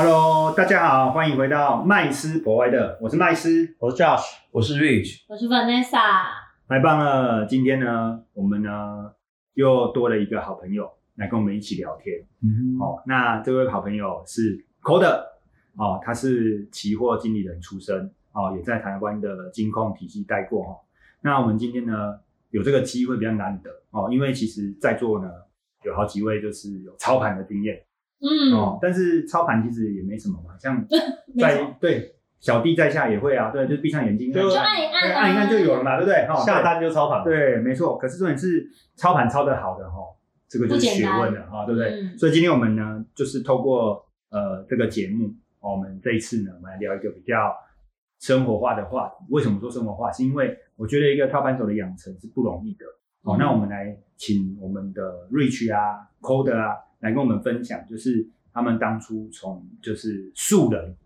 Hello，大家好，欢迎回到麦斯博外的，我是麦斯，我是 Josh，我是 Rich，我是 Vanessa，太棒了！今天呢，我们呢又多了一个好朋友来跟我们一起聊天。嗯，哦，那这位好朋友是 Coder，哦，他是期货经理人出身，哦，也在台湾的金控体系待过哈、哦。那我们今天呢有这个机会比较难得哦，因为其实在座呢有好几位就是有操盘的经验。嗯，哦，但是操盘其实也没什么嘛，像 在错对小弟在下也会啊，对，就闭上眼睛就就按一按啊按一按就有了嘛，对不对？哦，下单就操盘，对，对没错。可是重点是操盘操得好的哈，这个就是学问了哈，对不对？嗯所以今天我们呢，就是透过呃这个节目，哦我们这一次呢，我们来聊一个比较生活化的话题。为什么说生活化？是因为我觉得一个操盘手的养成是不容易的。哦，嗯那我们来请我们的 Rich 啊、Code 啊来跟我们分享，就是他们当初从就是素人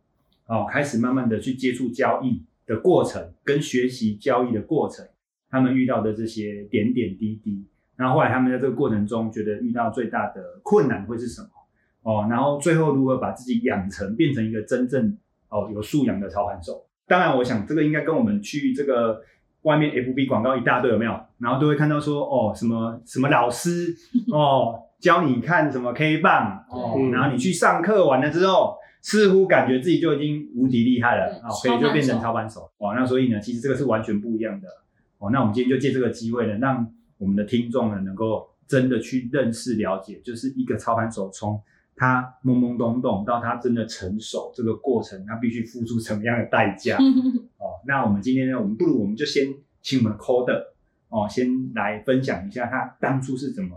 哦开始，慢慢的去接触交易的过程，跟学习交易的过程，他们遇到的这些点点滴滴。然后后来他们在这个过程中，觉得遇到最大的困难会是什么？哦，然后最后如何把自己养成变成一个真正哦有素养的操盘手？当然，我想这个应该跟我们去这个外面 FB 广告一大堆有没有？然后都会看到说哦什么什么老师哦教你看什么 K 棒哦，对然后你去上课完了之后，似乎感觉自己就已经无敌厉害了对哦，可以就变成操操盘手哦。那所以呢，其实这个是完全不一样的哦。那我们今天就借这个机会呢，让我们的听众呢能够真的去认识了解，就是一个操盘手从他懵懵懂懂到他真的成熟这个过程，他必须付出什么样的代价 哦。那我们今天呢，我们不如我们就先请我们 Coder 哦，先来分享一下他当初是怎么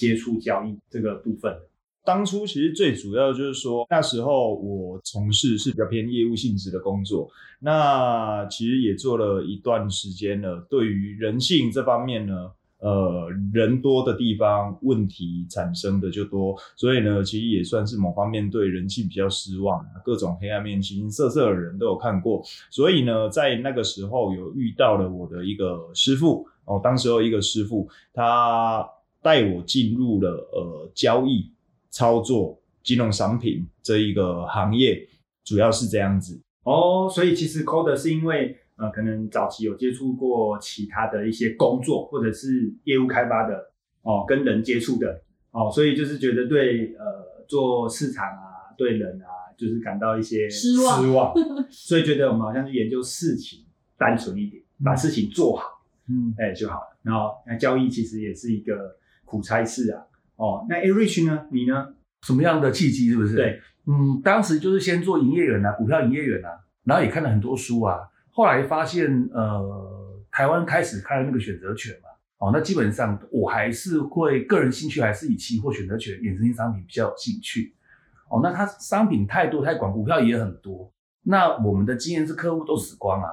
接触交易这个部分。当初其实最主要就是说，那时候我从事是比较偏业务性质的工作，那其实也做了一段时间了。对于人性这方面呢，呃，人多的地方问题产生的就多，所以呢，其实也算是某方面对人性比较失望，各种黑暗面、形形色色的人都有看过。所以呢，在那个时候有遇到了我的一个师傅哦，当时候一个师傅，他带我进入了呃交易。操作金融商品这一个行业，主要是这样子。哦，所以其实 Code 是因为呃，可能早期有接触过其他的一些工作，或者是业务开发的哦，跟人接触的哦，所以就是觉得对呃做市场啊，对人啊，就是感到一些失望失望，所以觉得我们好像去研究事情单纯一点，把事情做好，嗯，哎就好了。然后那交易其实也是一个苦差事啊。哦，那 A Rich 呢？你呢？什么样的契机？是不是？对，嗯，当时就是先做营业员啊，股票营业员啊，然后也看了很多书啊，后来发现呃，台湾开始开了那个选择权嘛，哦，那基本上我还是会个人兴趣还是以期货选择权衍生性商品比较有兴趣，哦，那它商品太多太广，股票也很多，那我们的经验是客户都死光啊，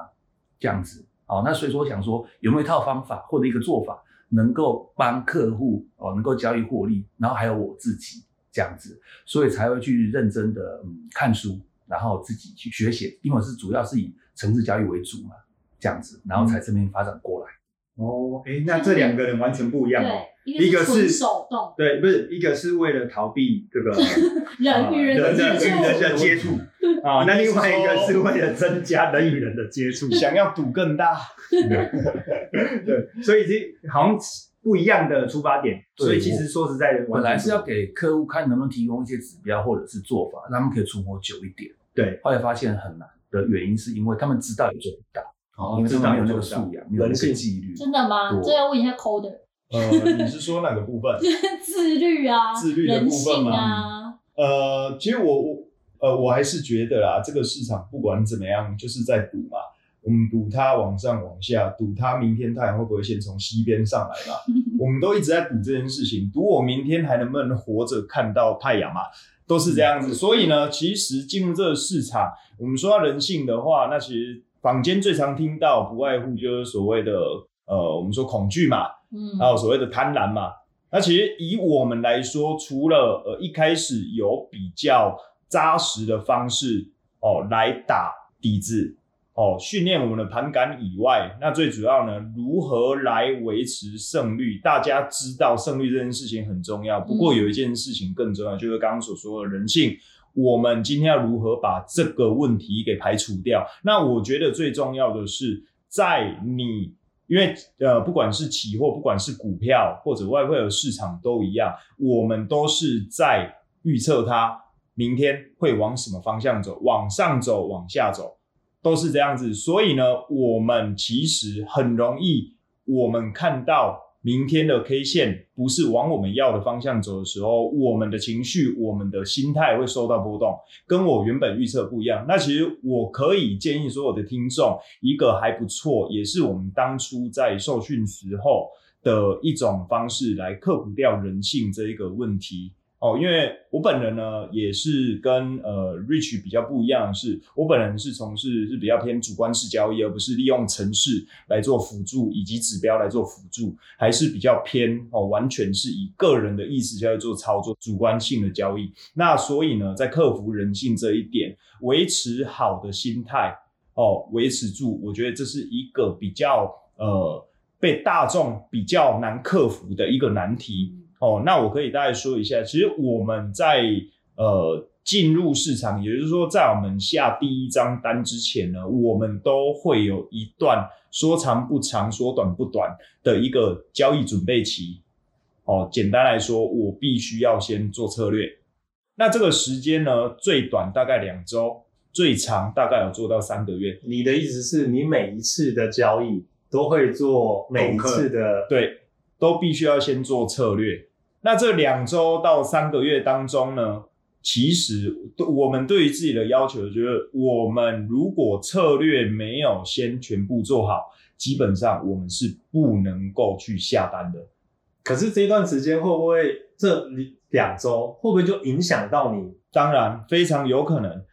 这样子，哦，那所以说我想说有没有一套方法或者一个做法？能够帮客户哦，能够交易获利，然后还有我自己这样子，所以才会去认真的嗯看书，然后自己去学写，因为我是主要是以城市交易为主嘛，这样子，然后才这边发展过来。哦，哎，那这两个人完全不一样哦。对，一个是手动，对，不是一个是为了逃避这个 人与人的人接触，与人的接触。啊，那另外一个是为了增加人与人的接触，想要赌更大，对，所以这好像不一样的出发点，所以其实说实在的，本来是要给客户看能不能提供一些指标或者是做法，让他们可以存活久一点。对。后来发现很难的原因是因为他们知道也做不到，哦因为他们没有那个知道素养，没有那个纪律。真的吗？这要问一下 Coder，呃，你是说哪个部分？自律啊，自律的部分吗啊，呃，其实我我呃，我还是觉得啦，这个市场不管怎么样，就是在赌嘛。我们赌它往上往下，赌它明天太阳会不会先从西边上来嘛？我们都一直在赌这件事情，赌我明天还能不能活着看到太阳嘛？都是这样子。所以呢，其实进入这个市场，我们说到人性的话，那其实坊间最常听到不外乎就是所谓的呃，我们说恐惧嘛，嗯，还有所谓的贪婪嘛。那其实以我们来说，除了呃一开始有比较扎实的方式哦来打底子哦，训练我们的盘感以外，那最主要呢，如何来维持胜率？大家知道胜率这件事情很重要，不过有一件事情更重要，就是刚刚所说的人性。我们今天要如何把这个问题给排除掉？那我觉得最重要的是，在你因为呃，不管是期货，不管是股票或者外汇的市场都一样，我们都是在预测它明天会往什么方向走，往上走，往下走，都是这样子。所以呢，我们其实很容易，我们看到。明天的 K 线不是往我们要的方向走的时候，我们的情绪、我们的心态会受到波动，跟我原本预测不一样。那其实我可以建议所有的听众一个还不错，也是我们当初在受训时候的一种方式来克服掉人性这一个问题。哦，因为我本人呢，也是跟呃 Rich 比较不一样的，是我本人是从事是比较偏主观式交易，而不是利用程式来做辅助以及指标来做辅助，还是比较偏哦，完全是以个人的意识在做操作，主观性的交易。那所以呢，在克服人性这一点，维持好的心态哦，维持住，我觉得这是一个比较呃被大众比较难克服的一个难题。哦，那我可以大概说一下，其实我们在呃进入市场，也就是说在我们下第一张单之前呢，我们都会有一段说长不长、说短不短的一个交易准备期。哦，简单来说，我必须要先做策略。那这个时间呢，最短大概两周，最长大概有做到三个月。你的意思是你每一次的交易都会做每一次的对，都必须要先做策略。那这两周到三个月当中呢，其实我们对于自己的要求，就是我们如果策略没有先全部做好，基本上我们是不能够去下单的。可是这段时间会不会这两周会不会就影响到你？当然非常有可能，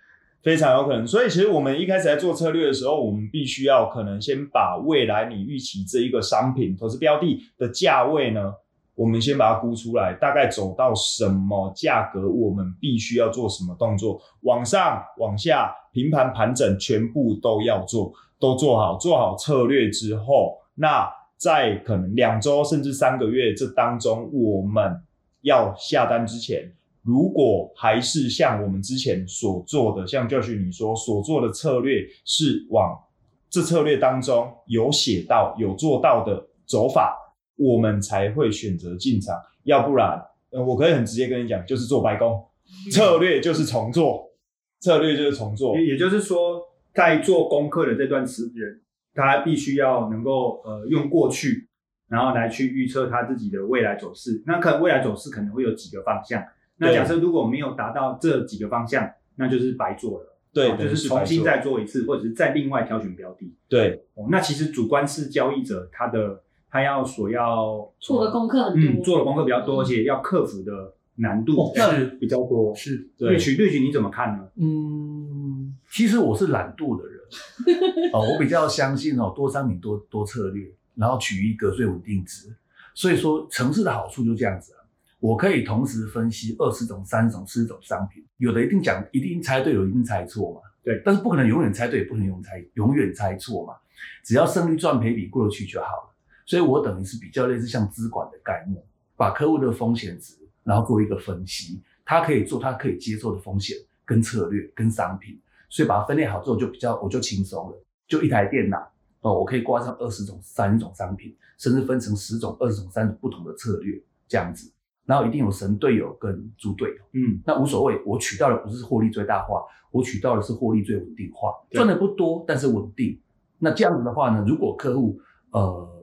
非常有可能。所以其实我们一开始在做策略的时候，我们必须要可能先把未来你预期这一个商品投资标的的价位呢。我们先把它估出来，大概走到什么价格，我们必须要做什么动作，往上、往下、平盘、盘整，全部都要做，都做好，做好策略之后，那在可能两周甚至三个月这当中，我们要下单之前，如果还是像我们之前所做的，像教训你说所做的策略是往这策略当中有写到、有做到的走法。我们才会选择进场，要不然，呃，我可以很直接跟你讲，就是做白工，策略就是重做，策略就是重做。也就是说，在做功课的这段时间，他必须要能够呃用过去，然后来去预测他自己的未来走势。那可能未来走势可能会有几个方向。那假设如果没有达到这几个方向，那就是白做了。对，就是重新再做一次，或者是再另外挑选标的。对，哦，那其实主观式交易者他的。他要所要做的功课很多，嗯，做的功课比较多，而且要克服的难度是比较多。是，对，曲对曲你怎么看呢？嗯，其实我是懒惰的人，哦，我比较相信哦，多商品多多策略，然后取一个最稳定值。所以说，城市的好处就这样子啊，我可以同时分析二十种、三十种、四十种商品，有的一定讲一定猜对，有一定猜错嘛。对，但是不可能永远猜对，不可能永猜永远猜错嘛。只要胜率赚赔比过得去就好了。所以我等于是比较类似像资管的概念，把客户的风险值，然后做一个分析，他可以做他可以接受的风险跟策略跟商品，所以把它分类好之后就比较我就轻松了，就一台电脑哦，我可以挂上二十种、三十种商品，甚至分成十种、二十种、三种不同的策略这样子，然后一定有神队友跟猪队友，嗯，那无所谓，我取到的不是获利最大化，我取到的是获利最稳定化，赚的不多但是稳定。那这样子的话呢，如果客户呃。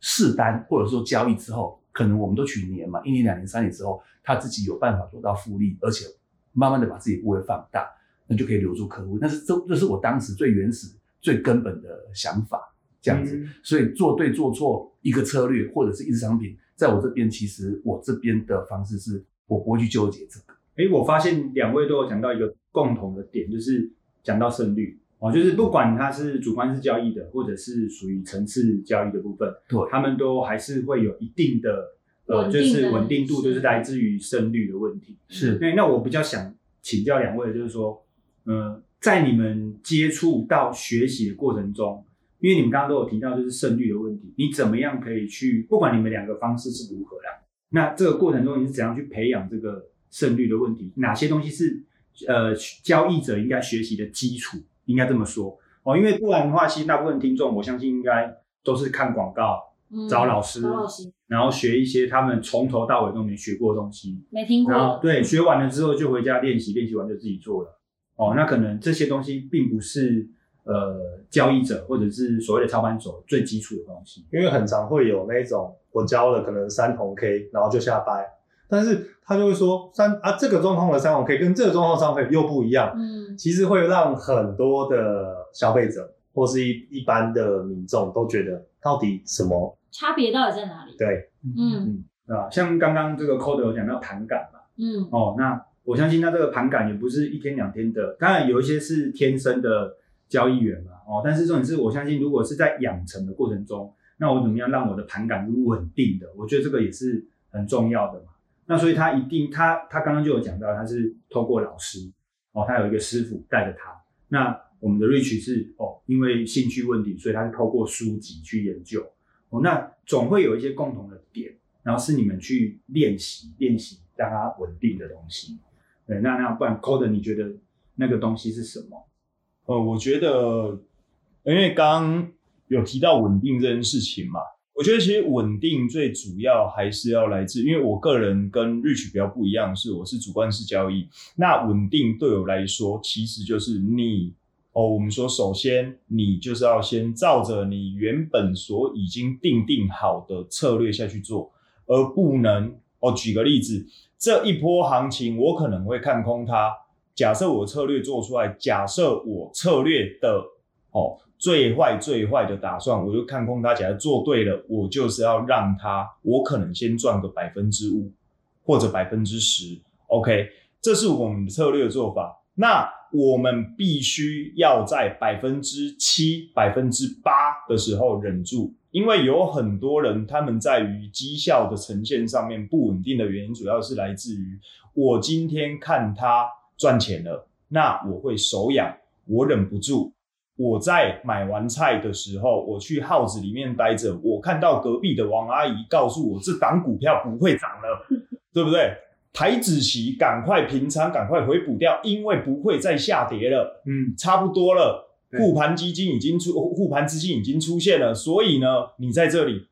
试单或者说交易之后，可能我们都取年嘛，一年、两年、三年之后，他自己有办法做到复利，而且慢慢的把自己部位放大，那就可以留住客户。那是这这是我当时最原始、最根本的想法，这样子。所以做对做错一个策略或者是一只商品，在我这边其实我这边的方式是我不会去纠结这个。哎，我发现两位都有讲到一个共同的点，就是讲到胜率。哦，就是不管它是主观式交易的，或者是属于层次交易的部分，对，他们都还是会有一定的呃，就是稳定度，就是来自于胜率的问题。是，对。那我比较想请教两位，就是说，呃，在你们接触到学习的过程中，因为你们刚刚都有提到就是胜率的问题，你怎么样可以去，不管你们两个方式是如何啦，那这个过程中你是怎样去培养这个胜率的问题？哪些东西是？呃交易者应该学习的基础，应该这么说哦，因为不然的话，其实大部分听众我相信应该都是看广告、嗯找老师找老师然后学一些他们从头到尾都没学过的东西，没听然后过，对学完了之后就回家练习，练习完就自己做了。哦，那可能这些东西并不是呃交易者或者是所谓的操盘手最基础的东西。因为很常会有那种我教了可能三红 K，然后就下掰，但是他就会说三啊这个状况的三红 K 跟这个状况的三红 K 又不一样，嗯，其实会让很多的消费者或是一一般的民众都觉得到底什么差别到底在哪里？对，嗯对吧？像刚刚这个 Code 有讲到盘感嘛，嗯哦，那我相信他这个盘感也不是一天两天的，当然有一些是天生的交易员嘛，哦，但是重点是我相信如果是在养成的过程中，那我怎么样让我的盘感是稳定的？我觉得这个也是很重要的嘛。那所以他一定，他他刚刚就有讲到，他是透过老师，哦，他有一个师傅带着他。那我们的 Rich 是哦，因为兴趣问题，所以他是透过书籍去研究。哦，那总会有一些共同的点，然后是你们去练习练习让它稳定的东西。对，那那不然 Code 你觉得那个东西是什么？呃，我觉得，因为刚刚有提到稳定这件事情嘛，我觉得其实稳定最主要还是要来自，因为我个人跟 Rich 比较不一样，是我是主观式交易，那稳定对我来说其实就是你哦，我们说首先你就是要先照着你原本所已经定定好的策略下去做，而不能哦，举个例子，这一波行情我可能会看空它。假设我策略做出来，假设我策略的哦最坏最坏的打算，我就看空它。假如做对了，我就是要让它，我可能先赚个百分之五或者百分之十。OK，这是我们的策略做法。那我们必须要在百分之七、百分之八的时候忍住，因为有很多人他们在于绩效的呈现上面不稳定的原因，主要是来自于我今天看它赚钱了，那我会手痒，我忍不住。我在买完菜的时候，我去号子里面待着，我看到隔壁的王阿姨告诉我这档股票不会涨了，对不对？台子期赶快平仓，赶快回补掉，因为不会再下跌了。嗯，差不多了，对护盘基金已经出，护盘资金已经出现了，所以呢，你在这里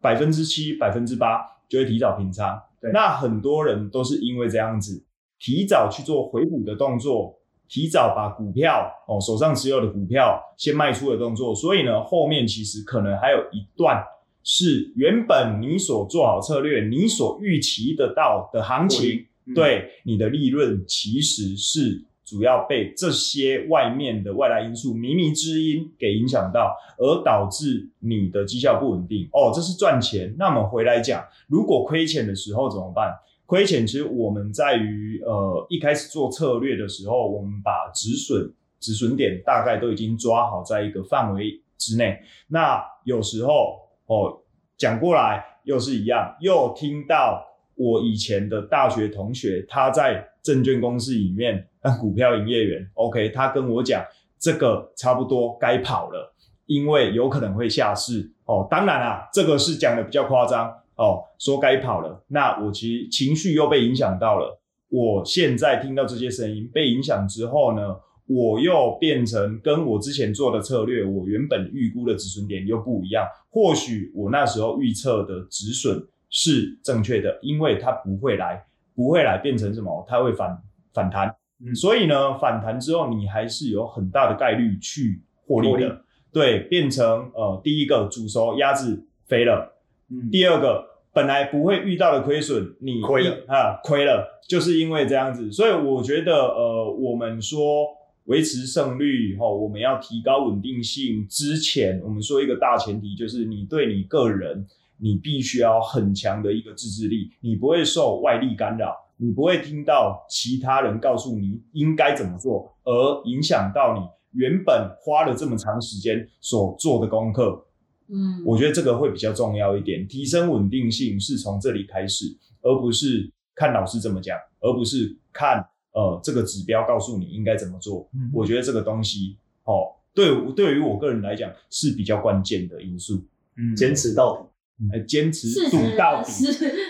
百分之七、百分之八就会提早平仓。对那很多人都是因为这样子，提早去做回补的动作，提早把股票哦手上持有的股票先卖出的动作，所以呢，后面其实可能还有一段是原本你所做好策略，你所预期得到的行情。嗯，对你的利润其实是主要被这些外面的外来因素靡靡之音给影响到，而导致你的绩效不稳定。哦，这是赚钱。那么回来讲，如果亏钱的时候怎么办？亏钱其实我们在于呃一开始做策略的时候，我们把止损止损点大概都已经抓好在一个范围之内。那有时候哦讲过来又是一样，又听到我以前的大学同学，他在证券公司里面当股票营业员，OK，他跟我讲这个差不多该跑了，因为有可能会下市哦。当然啦，这个是讲的比较夸张哦，说该跑了，那我其实情绪又被影响到了。我现在听到这些声音被影响之后呢，我又变成跟我之前做的策略，我原本预估的止损点又不一样。或许我那时候预测的止损是正确的，因为它不会来，不会来变成什么？它会反反弹。嗯所以呢，反弹之后，你还是有很大的概率去获利获利的。对，变成呃，第一个煮熟鸭子飞了，嗯，第二个，本来不会遇到的亏损，你亏啊，亏了，就是因为这样子。所以我觉得，呃，我们说维持胜率，哈、我们要提高稳定性之前，我们说一个大前提就是你对你个人，你必须要很强的一个自制力，你不会受外力干扰，你不会听到其他人告诉你应该怎么做，而影响到你原本花了这么长时间所做的功课。嗯，我觉得这个会比较重要一点，提升稳定性是从这里开始，而不是看老师怎么讲，而不是看呃这个指标告诉你应该怎么做。嗯我觉得这个东西哦，对对于我个人来讲是比较关键的因素。嗯坚持到底。呃，坚持赌到底，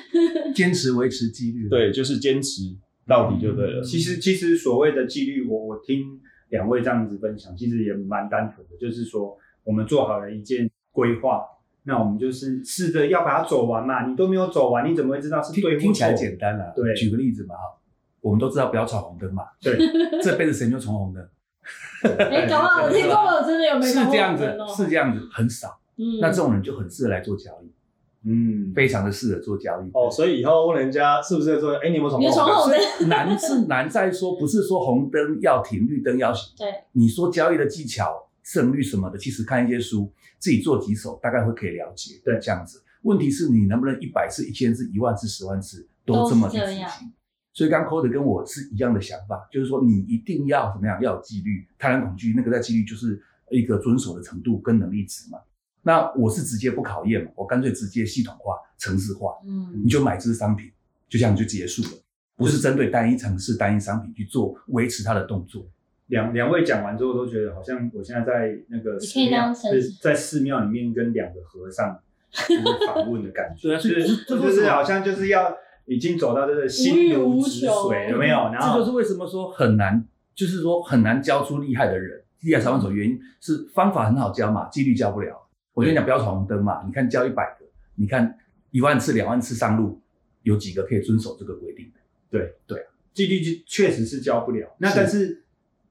坚持维持纪律。，对，就是坚持到底就对了。其实其实所谓的纪律，我我听两位这样子分享，其实也蛮单纯的，就是说我们做好了一件规划，那我们就是试着要把它走完嘛。你都没有走完，你怎么会知道是对或听听起来错简单啊。对举个例子嘛，我们都知道不要闯红灯嘛，对，这辈子谁没有闯红灯？哎，搞不好我听过，我真的有没是看过这样子人哦，是这样子，很少。嗯，那这种人就很适合来做交易，嗯，非常的适合做交易。哦，所以以后问人家是不是做，哎，你有没有闯你有闯红灯难是难在说，不是说红灯要停，绿灯要行。对，你说交易的技巧、胜率什么的，其实看一些书，自己做几手，大概会可以了解。对这样子。问题是你能不能一百次、一千次、一万次、十万次都这么去执行？所以刚 Code 跟我是一样的想法，就是说你一定要怎么样，要有纪律。贪婪恐惧那个在纪律就是一个遵守的程度跟能力值嘛。那我是直接不考验嘛，我干脆直接系统化、城市化，嗯你就买这个商品，就这样就结束了，不是针对单一城市、单一商品去做维持它的动作。两两位讲完之后，都觉得好像我现在在那个寺庙，在寺庙里面跟两个和尚就是访问的感觉，对啊所以就是这这就是是好像就是要已经走到这个心如止水，有没有？然后这就是为什么说很难，就是说很难教出厉害的人，厉害操盘手，原因是方法很好教嘛，纪律教不了。我跟你讲，不要闯红灯嘛，你看教一百个，你看一万次、两万次上路，有几个可以遵守这个规定的？纪律就确实是教不了，那是但是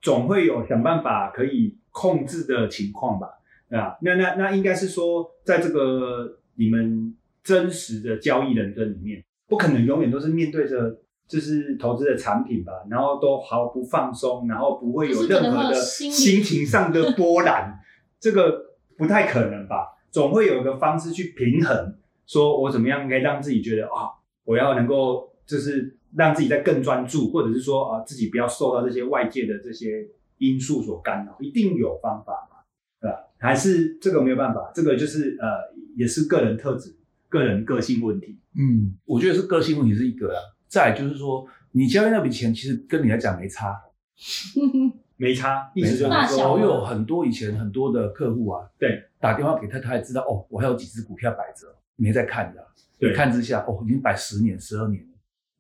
总会有想办法可以控制的情况吧？对吧？那那那应该是说，在这个你们真实的交易人生里面，不可能永远都是面对着就是投资的产品吧，然后都毫不放松，然后不会有任何的心情上的波澜，这个不太可能吧？总会有一个方式去平衡，说我怎么样可以让自己觉得啊，我要能够就是让自己在更专注，或者是说啊自己不要受到这些外界的这些因素所干扰，一定有方法嘛，对吧？还是这个没有办法，这个就是呃也是个人特质、个人个性问题。嗯，我觉得是个性问题是一个啦。再就是说，你交易那笔钱其实跟你来讲没差。没差，意思就是说，我有很多以前很多的客户啊，对，打电话给他，他也知道哦，我还有几只股票摆着，没在看的。对看之下，哦，已经摆十年、十二年了。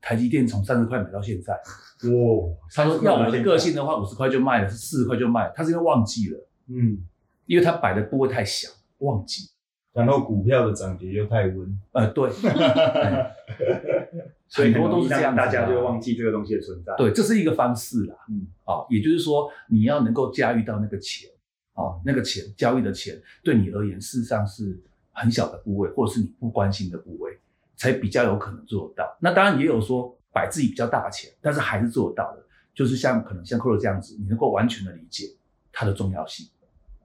台积电从三十块买到现在，哇，他说要我的个性的话，五十块就卖了，是四十块就卖了。他是因为忘记了，嗯，因为他摆的部位太小，忘记。然后股票的涨跌又太温，呃，对，所以很多都是这样大家就会忘记这个东西的存在。对，这是一个方式啦。嗯，啊，也就是说，你要能够驾驭到那个钱，啊，那个钱交易的钱对你而言，事实上是很小的部位，或者是你不关心的部位，才比较有可能做得到。那当然也有说摆自己比较大的钱，但是还是做得到的。就是像可能像 c o 这样子，你能够完全的理解它的重要性。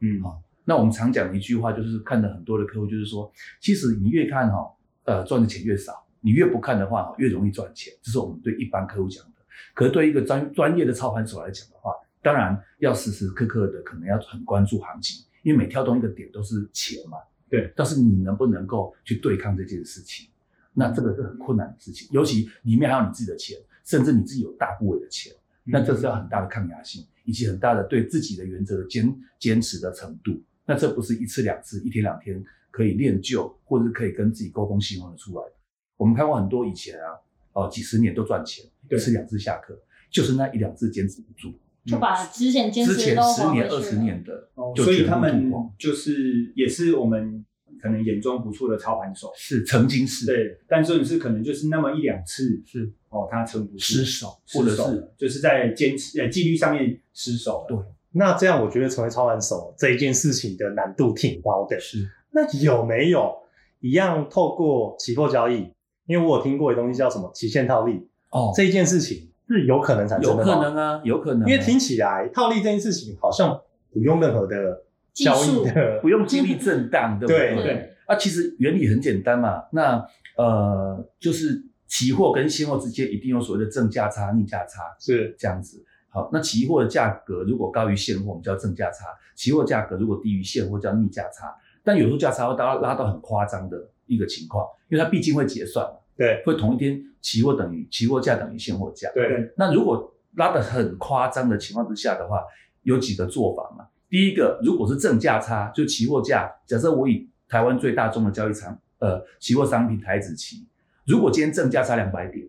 嗯，好那我们常讲的一句话，就是看了很多的客户，就是说，其实你越看哈、呃，赚的钱越少；你越不看的话，越容易赚钱。这是我们对一般客户讲的。可是对一个专专业的操盘手来讲的话，当然要时时刻刻的可能要很关注行情，因为每跳动一个点都是钱嘛。对。但是你能不能够去对抗这件事情？那这个是很困难的事情，尤其里面还有你自己的钱，甚至你自己有大部位的钱，那这是要很大的抗压性，以及很大的对自己的原则的坚坚持的程度。那这不是一次两次、一天两天可以练就，或者是可以跟自己沟通希望的出来的。我们看过很多以前啊，哦、几十年都赚钱，一对次两次下课，就是那一两次坚持不住，就把之前坚之前持都十年、二十年的哦，所以他们就是也是我们可能眼中不错的操盘手，是曾经是。对，但这种是可能就是那么一两次是。哦，他撑不住，失手，或者是。失手了就是在坚持呃纪律上面失手了。对。那这样我觉得成为操盘手这一件事情的难度挺高的。是。那有没有一样透过期货交易？因为我有听过的东西叫什么期限套利，哦，这一件事情是有可能产生有可能啊，有可能啊、因为听起来套利这件事情好像不用任何的交易的不，用经历震荡，对不对对？对，啊，其实原理很简单嘛。那呃，就是期货跟现货之间一定有所谓的正价差、逆价差是这样子。好，那期货的价格如果高于现货，我们叫正价差；期货价格如果低于现货，叫逆价差。但有时候价差会拉拉到很夸张的一个情况，因为它毕竟会结算嘛，对会同一天期货等于期货价等于现货价。对那如果拉的很夸张的情况之下的话，有几个做法嘛。第一个，如果是正价差，就期货价，假设我以台湾最大宗的交易场，呃，期货商品台子期，如果今天正价差两百点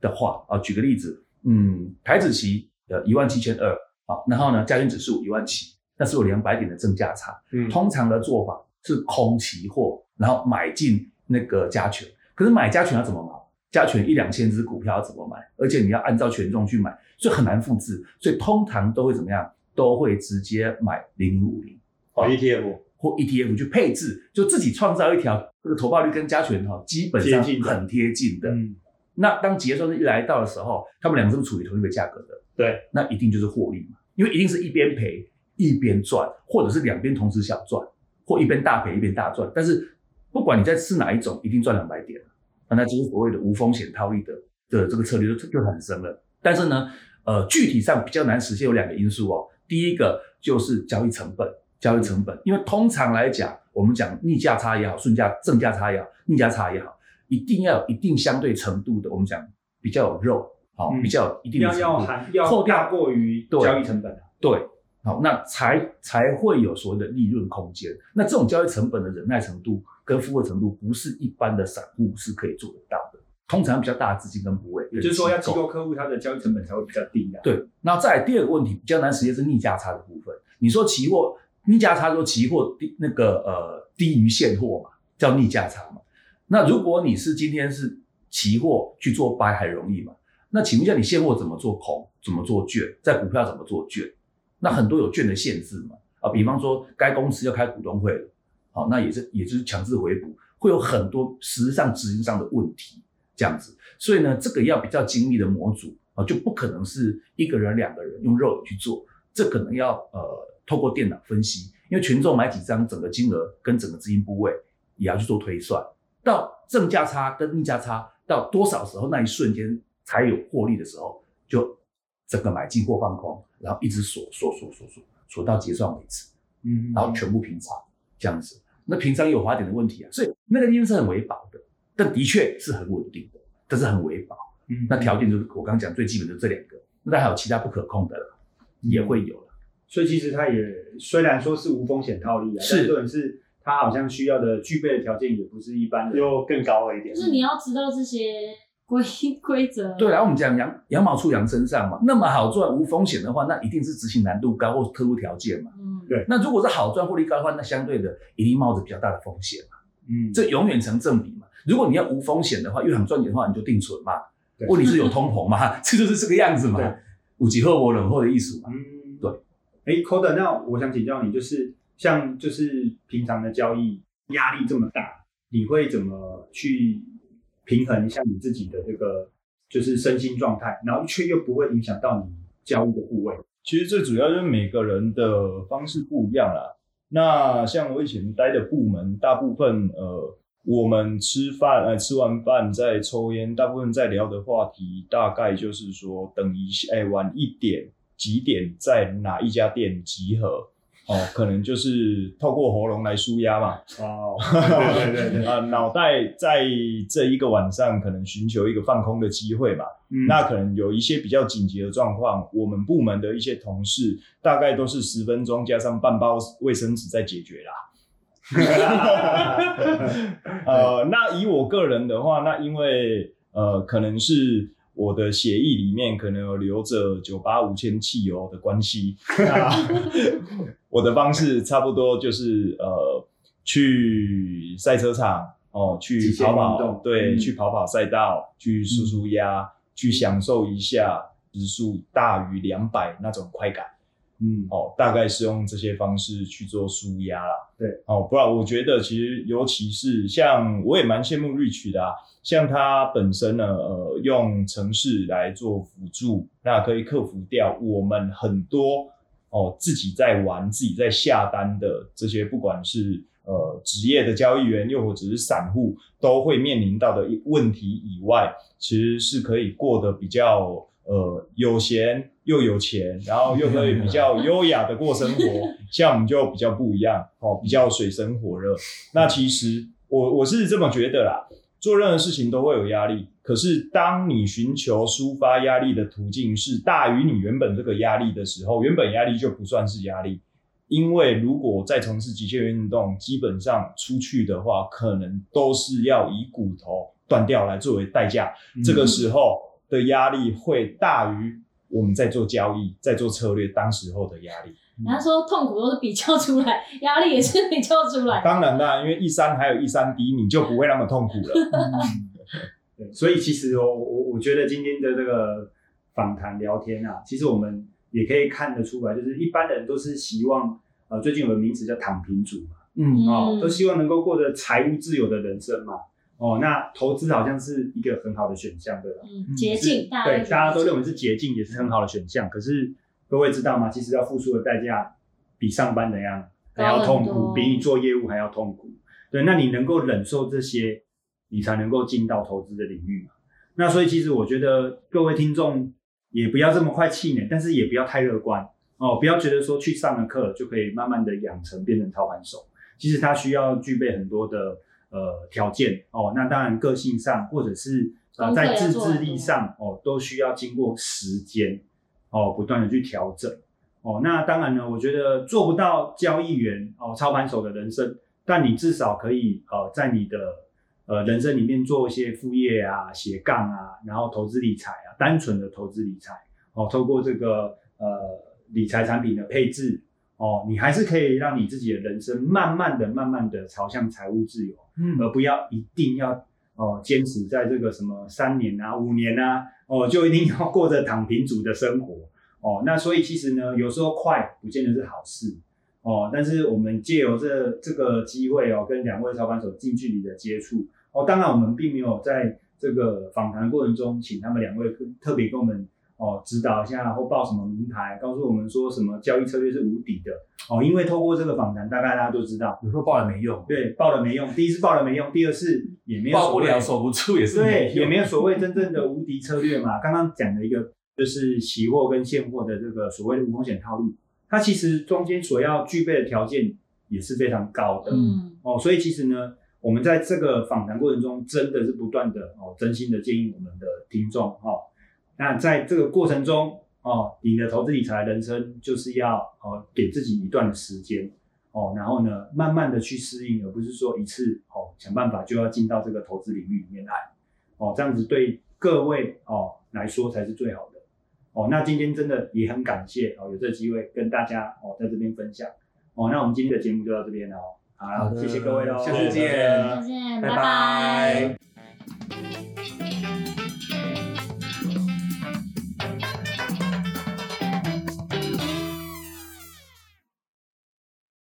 的话，啊，举个例子，嗯，台子期呃一万七千二，好，然后呢加权指数一万七，那是有两百点的正价差。嗯通常的做法是空期货，然后买进那个加权。可是买加权要怎么买？加权一两千只股票要怎么买？而且你要按照权重去买，所以很难复制。所以通常都会怎么样？都会直接买零零五零哦 ETF 或 ETF 去配置，就自己创造一条这个投报率跟加权哈基本上很贴近的。嗯，那当结算日一来到的时候，他们两个是不是处于同一个价格的？对，那一定就是获利嘛，因为一定是一边赔一边赚，或者是两边同时小赚，或一边大赔一边大赚。但是不管你在吃哪一种，一定赚两百点啊，那就是所谓的无风险套利的的这个策略就就很深了。但是呢，呃，具体上比较难实现有两个因素哦。第一个就是交易成本，交易成本，因为通常来讲，我们讲逆价差也好，顺价正价差也好，逆价差也好，一定要有一定相对程度的，我们讲比较有肉，好、嗯比较有一定的要程度要含要扣掉过于对交易成本啊。对，好，那才才会有所谓的利润空间。那这种交易成本的忍耐程度跟负荷程度，不是一般的散户是可以做得到的。通常比较大的资金跟部位，也就是说，要机机构客户他的交易成本才会比较低啊。对，那再来第二个问题，比较难实现是逆价差的部分。你说期货逆价差，说期货低那个呃低于现货嘛，叫逆价差嘛。那如果你是今天是期货去做 buy 还容易嘛？那请问一下，你现货怎么做空？怎么做券？在股票怎么做券？那很多有券的限制嘛。啊，比方说该公司要开股东会了，好，那也是也就是强制回补，会有很多实质上执行上的问题。这样子，所以呢，这个要比较精密的模组啊，就不可能是一个人、两个人用肉眼去做，这可能要呃透过电脑分析，因为群众买几张，整个金额跟整个资金部位也要去做推算，到正价差跟逆价差到多少时候，那一瞬间才有获利的时候，就整个买进或放空，然后一直锁锁锁锁锁锁到结算为止。嗯，然后全部平仓这样子。那平仓也有滑点的问题啊，所以那个利润是很违法的，但的确是很稳定的，但是很维保。嗯那条件就是我刚刚讲最基本的这两个，那还有其他不可控的了，也会有了。所以其实它也虽然说是无风险套利啊，是但重点是它好像需要的具备的条件也不是一般的。又更高了一点就。是你要知道这些规 规则。对，然后我们讲羊羊毛出羊身上嘛，那么好赚无风险的话，那一定是执行难度高或特殊条件嘛。嗯，对那如果是好赚获利高的话，那相对的一定冒着比较大的风险嘛，嗯，这永远成正比嘛。如果你要无风险的话，又想赚钱的话，你就定存嘛。对问题是有通膨嘛，这就是这个样子嘛对。五级后我冷后的艺术嘛。嗯，对。哎 c o d e 那我想请教你，就是像就是平常的交易压力这么大，你会怎么去平衡一下你自己的这个就是身心状态，然后却又不会影响到你交易的部位？其实最主要就是每个人的方式不一样啦。那像我以前待的部门，大部分呃，我们吃饭呃吃完饭再抽烟，大部分在聊的话题大概就是说，等一下哎晚一点几点在哪一家店集合。哦，可能就是透过喉咙来舒压嘛，哦，对对对对，啊，脑袋在这一个晚上可能寻求一个放空的机会嘛，嗯那可能有一些比较紧急的状况，我们部门的一些同事大概都是十分钟加上半包卫生纸在解决啦。呃，那以我个人的话，那因为呃，可能是我的协议里面可能有留着九八五千汽油的关系，那我的方式差不多就是呃，去赛车场哦，去跑跑，对，嗯。去跑跑赛道，去舒舒压，去享受一下时速大于两百那种快感。嗯，哦，大概是用这些方式去做舒压啦。对，哦，不然我觉得其实尤其是像我也蛮羡慕 Rich 的啊，像他本身呢，呃，用城市来做辅助，那可以克服掉我们很多哦自己在玩、自己在下单的这些，不管是呃职业的交易员，又或者是散户，都会面临到的问题以外，其实是可以过得比较呃有闲又有钱，然后又可以比较优雅的过生活。像我们就比较不一样哦，比较水深火热。那其实我我是这么觉得啦，做任何事情都会有压力，可是当你寻求抒发压力的途径是大于你原本这个压力的时候，原本压力就不算是压力。因为如果再从事极限运动，基本上出去的话，可能都是要以骨头断掉来作为代价。这个时候的压力会大于我们在做交易、在做策略当时候的压力。人家说痛苦都是比较出来，压力也是比较出来。当然啦，因为一山还有一山低，你就不会那么痛苦了。对，所以其实我我我觉得今天的这个访谈聊天啊，其实我们也可以看得出来，就是一般人都是希望，呃，最近有个名词叫躺平族嘛，嗯哦，都希望能够过着财务自由的人生嘛，哦，那投资好像是一个很好的选项，对吧？嗯，捷径，大对，大家都认为是捷径，也是很好的选项。可是各位知道吗？其实要付出的代价比上班怎样还要痛苦，比你做业务还要痛苦。对，那你能够忍受这些，你才能够进到投资的领域嘛。那所以其实我觉得各位听众也不要这么快气馁，但是也不要太乐观哦，不要觉得说去上了课就可以慢慢的养成变成操盘手。其实它需要具备很多的呃条件哦。那当然个性上或者是呃在自制力上哦，都需要经过时间哦不断的去调整哦。那当然呢，我觉得做不到交易员哦操盘手的人生，但你至少可以呃在你的呃人生里面做一些副业啊、斜杠啊，然后投资理财啊，单纯的投资理财哦，透过这个呃理财产品的配置哦，你还是可以让你自己的人生慢慢的、慢慢的朝向财务自由，嗯而不要一定要哦坚持在这个什么三年啊、五年啊，哦就一定要过着躺平族的生活哦。那所以其实呢，有时候快不见得是好事哦，但是我们借由这这个机会哦，跟两位操盘手近距离的接触哦，当然我们并没有在这个访谈过程中请他们两位跟特别跟我们。哦，指导一下或报什么名牌，告诉我们说什么交易策略是无敌的哦，因为透过这个访谈，大概大家都知道，有时候报了没用，对，报了没用。第一是报了没用，第二是也没有报不了守不住也是对，也没有所谓真正的无敌策略嘛。刚刚讲的一个就是期货跟现货的这个所谓的无风险套路，它其实中间所要具备的条件也是非常高的、嗯，哦。所以其实呢，我们在这个访谈过程中，真的是不断的哦，真心的建议我们的听众哦，那在这个过程中哦，你的投资理财人生就是要哦给自己一段的时间哦，然后呢，慢慢的去适应，而不是说一次哦想办法就要进到这个投资领域里面来哦，这样子对各位哦来说才是最好的哦。那今天真的也很感谢哦，有这个机会跟大家哦在这边分享哦。那我们今天的节目就到这边了哦，好谢谢各位喽，下次见再见，拜拜拜拜